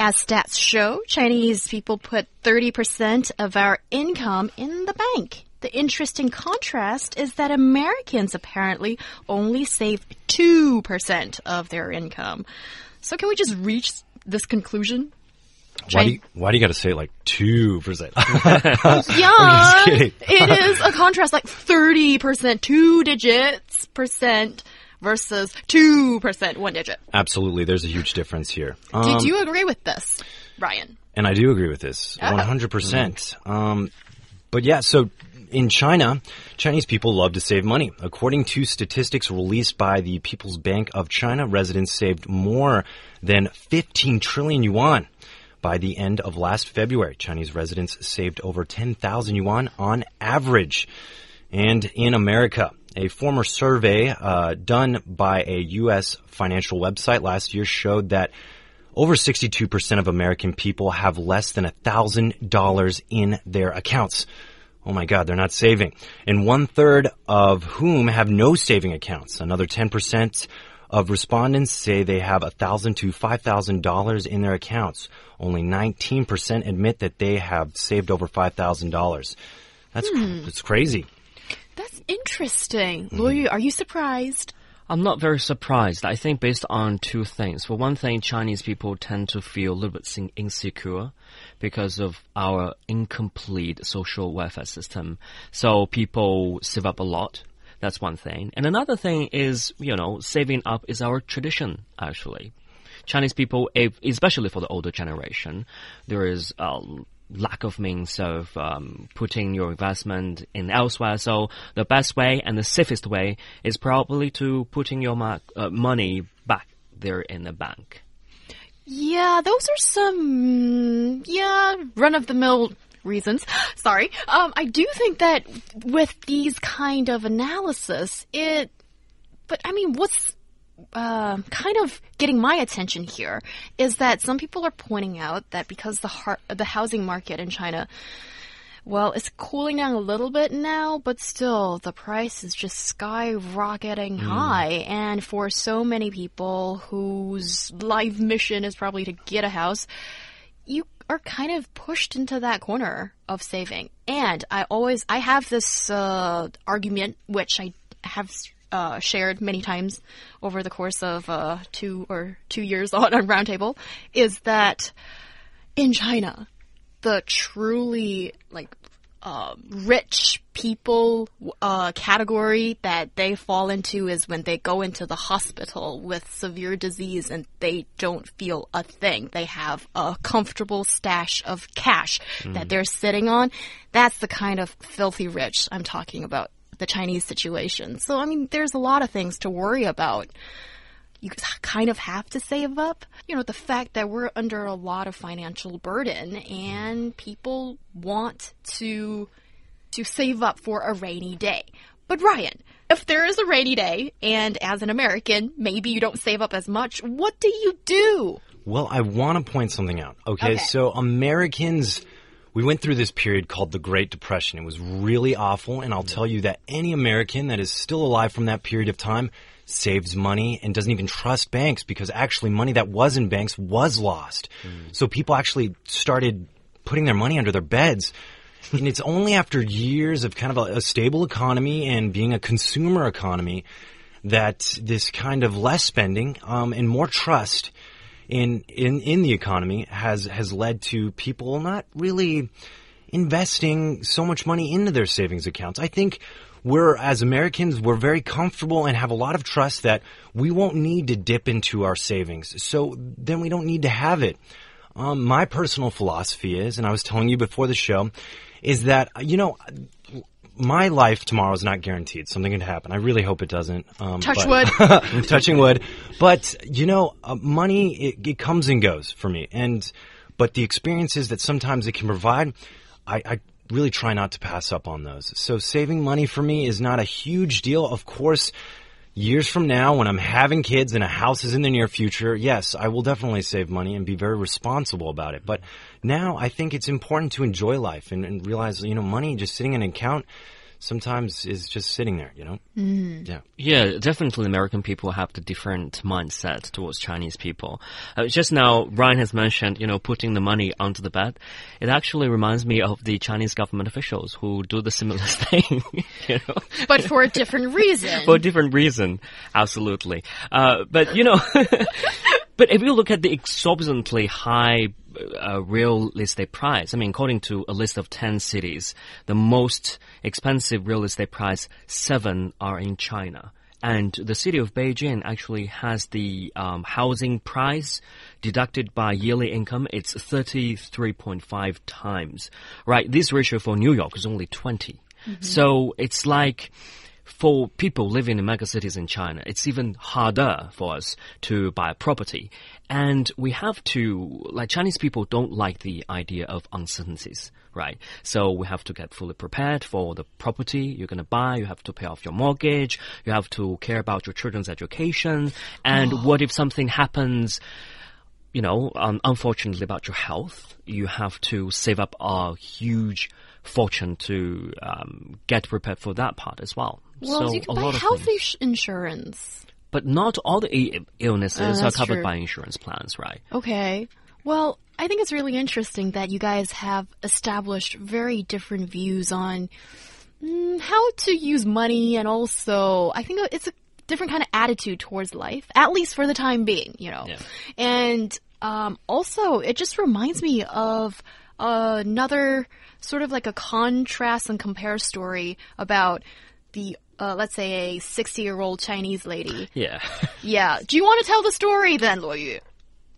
As stats show, Chinese people put 30% of our income in the bank. The interesting contrast is that Americans apparently only save 2% of their income. So can we just reach this conclusion? Why do you, why do you got to say it like two percent? yeah, it is a contrast like thirty percent, two digits percent versus two percent, one digit. Absolutely, there's a huge difference here. Um, Did you agree with this, Ryan? And I do agree with this, one hundred percent. Um, but yeah, so in China, Chinese people love to save money. According to statistics released by the People's Bank of China, residents saved more than 15 trillion yuan. By the end of last February, Chinese residents saved over 10,000 yuan on average. And in America, a former survey uh, done by a U.S. financial website last year showed that over 62% of American people have less than $1,000 in their accounts. Oh my God, they're not saving. And one third of whom have no saving accounts. Another 10% of respondents say they have 1,000 to $5,000 in their accounts. Only 19% admit that they have saved over $5,000. That's, Hmm. that's crazy. That's interesting. Mm-hmm. Luo Yu, are you surprised? I'm not very surprised. I think based on two things. For one thing, Chinese people tend to feel a little bit insecure because of our incomplete social welfare system. So people save up a lot. That's one thing. And another thing is, you know, saving up is our tradition, actually. Chinese people, especially for the older generation, there is a lack of means of um, putting your investment in elsewhere. So the best way and the safest way is probably to putting your uh, money back there in the bank. Yeah, those are some, yeah, run of the mill reasons. Sorry. Um, I do think that with these kind of analysis, it, but I mean, what's, uh, kind of getting my attention here is that some people are pointing out that because the har- the housing market in China, well, it's cooling down a little bit now, but still the price is just skyrocketing high. And for so many people whose life mission is probably to get a house, you are kind of pushed into that corner of saving. And I always, I have this uh, argument, which I have uh, shared many times over the course of uh, two or two years on, on Roundtable, is that in China, the truly like uh, rich people uh, category that they fall into is when they go into the hospital with severe disease and they don't feel a thing. They have a comfortable stash of cash that they're sitting on. That's the kind of filthy rich I'm talking about, the Chinese situation. So, I mean, there's a lot of things to worry about you kind of have to save up. You know, the fact that we're under a lot of financial burden and people want to to save up for a rainy day. But Ryan, if there is a rainy day and as an American, maybe you don't save up as much, what do you do? Well, I want to point something out. Okay, Okay. so Americans, we went through this period called the Great Depression. It was really awful, and I'll tell you that any American that is still alive from that period of time saves money and doesn't even trust banks because actually money that was in banks was lost. So people actually started putting their money under their beds. and it's only after years of kind of a, a stable economy and being a consumer economy that this kind of less spending um, and more trust in in in the economy has has led to people not really investing so much money into their savings accounts. I think we're as Americans we're very comfortable and have a lot of trust that we won't need to dip into our savings. So then we don't need to have it. Um, my personal philosophy is, and I was telling you before the show, is that you know my life tomorrow is not guaranteed. Something could happen. I really hope it doesn't. Um, Touch but- touching wood. But you know, uh, money it, it comes and goes for me, and but the experiences that sometimes it can provide, I, I really try not to pass up on those. So saving money for me is not a huge deal. Of course, years from now, when I'm having kids and a house is in the near future, yes, I will definitely save money and be very responsible about it. But now I think it's important to enjoy life and, and realize, you know, money just sitting in an account sometimes is just sitting there, you know? Mm. Yeah. Yeah, definitely American people have the different mindset towards Chinese people. Uh, just now, Ryan has mentioned, you know, putting the money onto the bed. It actually reminds me of the Chinese government officials who do the similar thing, you know? But for a different reason. for a different reason, absolutely. Uh, but, you know, but if you look at the exorbitantly high uh, real estate price. I mean, according to a list of 10 cities, the most expensive real estate price, seven are in China. And the city of Beijing actually has the um, housing price deducted by yearly income. It's 33.5 times, right? This ratio for New York is only 20. Mm -hmm. So it's like, for people living in megacities in China, it's even harder for us to buy a property. And we have to, like Chinese people don't like the idea of uncertainties, right? So we have to get fully prepared for the property you're going to buy. You have to pay off your mortgage. You have to care about your children's education. And oh. what if something happens? You know, um, unfortunately about your health, you have to save up a huge fortune to um, get prepared for that part as well. Well, so you can buy health insurance. But not all the illnesses uh, are covered true. by insurance plans, right? Okay. Well, I think it's really interesting that you guys have established very different views on mm, how to use money, and also I think it's a different kind of attitude towards life, at least for the time being, you know. Yeah. And um, also, it just reminds me of another sort of like a contrast and compare story about the uh, let's say a 60 year old Chinese lady. Yeah. yeah. Do you want to tell the story then, Luo Yu?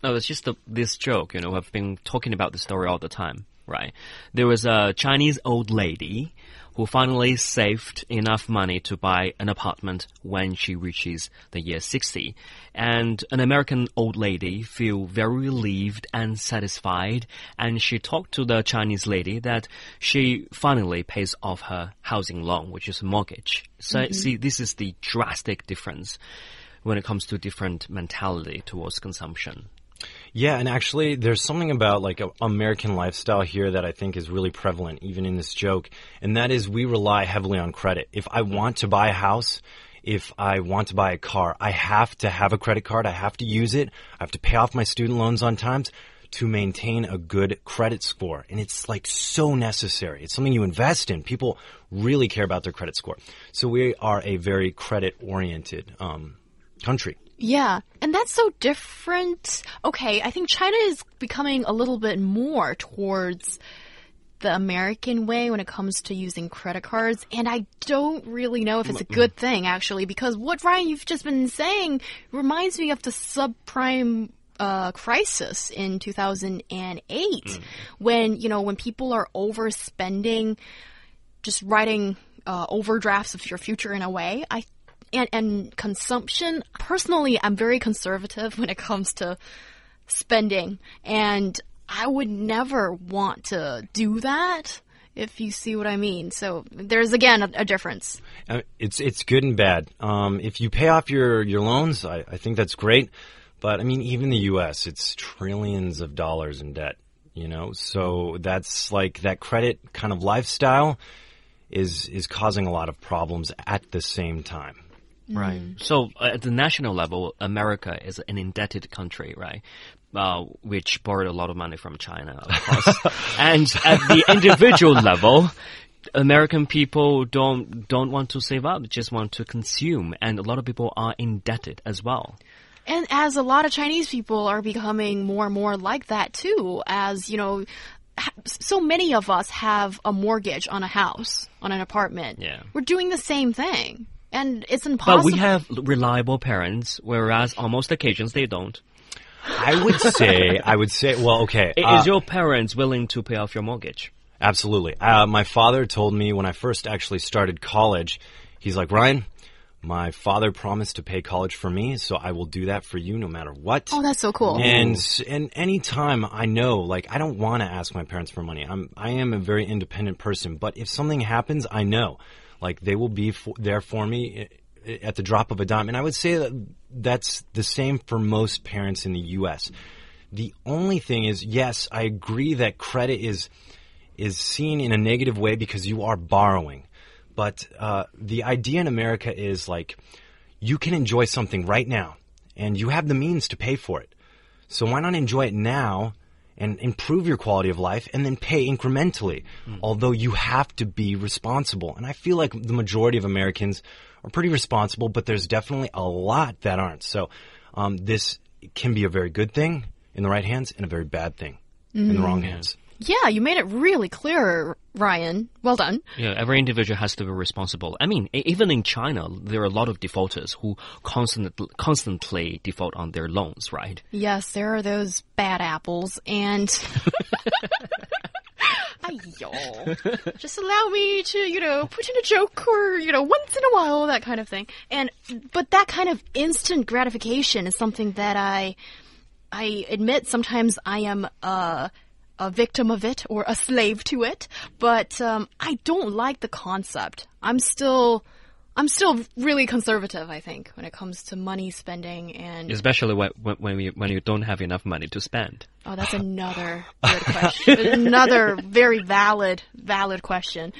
No, it's just a, this joke, you know, I've been talking about the story all the time, right? There was a Chinese old lady who finally saved enough money to buy an apartment when she reaches the year 60. And an American old lady feel very relieved and satisfied. And she talked to the Chinese lady that she finally pays off her housing loan, which is a mortgage. So mm -hmm. see, this is the drastic difference when it comes to different mentality towards consumption. Yeah, and actually, there's something about like an American lifestyle here that I think is really prevalent, even in this joke, and that is we rely heavily on credit. If I want to buy a house, if I want to buy a car, I have to have a credit card. I have to use it. I have to pay off my student loans on times to maintain a good credit score. And it's like so necessary. It's something you invest in. People really care about their credit score. So we are a very credit oriented um, country. Yeah, and that's so different. Okay, I think China is becoming a little bit more towards the American way when it comes to using credit cards, and I don't really know if it's a good thing actually, because what Ryan you've just been saying reminds me of the subprime uh, crisis in 2008 mm. when you know when people are overspending, just writing uh, overdrafts of your future in a way. I and, and consumption. Personally, I'm very conservative when it comes to spending, and I would never want to do that. If you see what I mean, so there's again a, a difference. Uh, it's it's good and bad. Um, if you pay off your your loans, I, I think that's great. But I mean, even the U.S., it's trillions of dollars in debt. You know, so that's like that credit kind of lifestyle is is causing a lot of problems at the same time. Right. Mm. So uh, at the national level, America is an indebted country, right? Uh, which borrowed a lot of money from China, of course. and at the individual level, American people don't don't want to save up; just want to consume, and a lot of people are indebted as well. And as a lot of Chinese people are becoming more and more like that too, as you know, so many of us have a mortgage on a house, on an apartment. Yeah. We're doing the same thing. And it's impossible. But we have reliable parents, whereas on most occasions they don't. I would say, I would say, well, okay. Uh, Is your parents willing to pay off your mortgage? Absolutely. Uh, my father told me when I first actually started college, he's like, Ryan, My father promised to pay college for me, so I will do that for you no matter what. Oh, that's so cool. And and anytime I know, like I don't want to ask my parents for money. I'm I am a very independent person, but if something happens, I know, like they will be for, there for me at the drop of a dime. And I would say that that's the same for most parents in the U.S. The only thing is, yes, I agree that credit is is seen in a negative way because you are borrowing. But uh, the idea in America is like you can enjoy something right now, and you have the means to pay for it. So why not enjoy it now and improve your quality of life and then pay incrementally? Although you have to be responsible. And I feel like the majority of Americans are pretty responsible, but there's definitely a lot that aren't. So um, this can be a very good thing in the right hands and a very bad thing in the wrong hands. Yeah, you made it really clear, Ryan. Well done. Yeah, every individual has to be responsible. I mean, even in China, there are a lot of defaulters who constantly constantly default on their loans, right? Yes, there are those bad apples, and. Ayo. Just allow me to, you know, put in a joke or, you know, once in a while, that kind of thing. And, but that kind of instant gratification is something that I, I admit sometimes I am, uh, a victim of it or a slave to it, but, um, I don't like the concept. I'm still, I'm still really conservative, I think, when it comes to money spending and Especially when when when you, when you don't have enough money to spend. Oh, that's another good question. another very valid, valid question.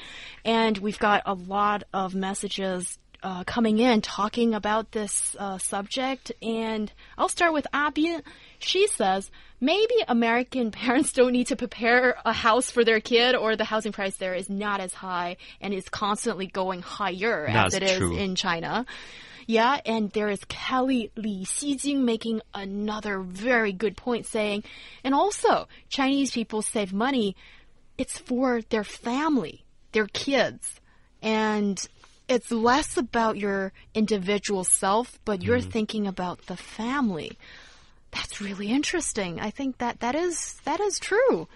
And we've got a lot of messages uh, coming in talking about this uh, subject. And I'll start with Abby. She says maybe American parents don't need to prepare a house for their kid, or the housing price there is not as high and is constantly going higher as That's it is true. in China. Yeah, and there is Kelly Li Xijing making another very good point saying, and also Chinese people save money, it's for their family, their kids. And it's less about your individual self, but you're mm. thinking about the family. That's really interesting. I think that that is that is true.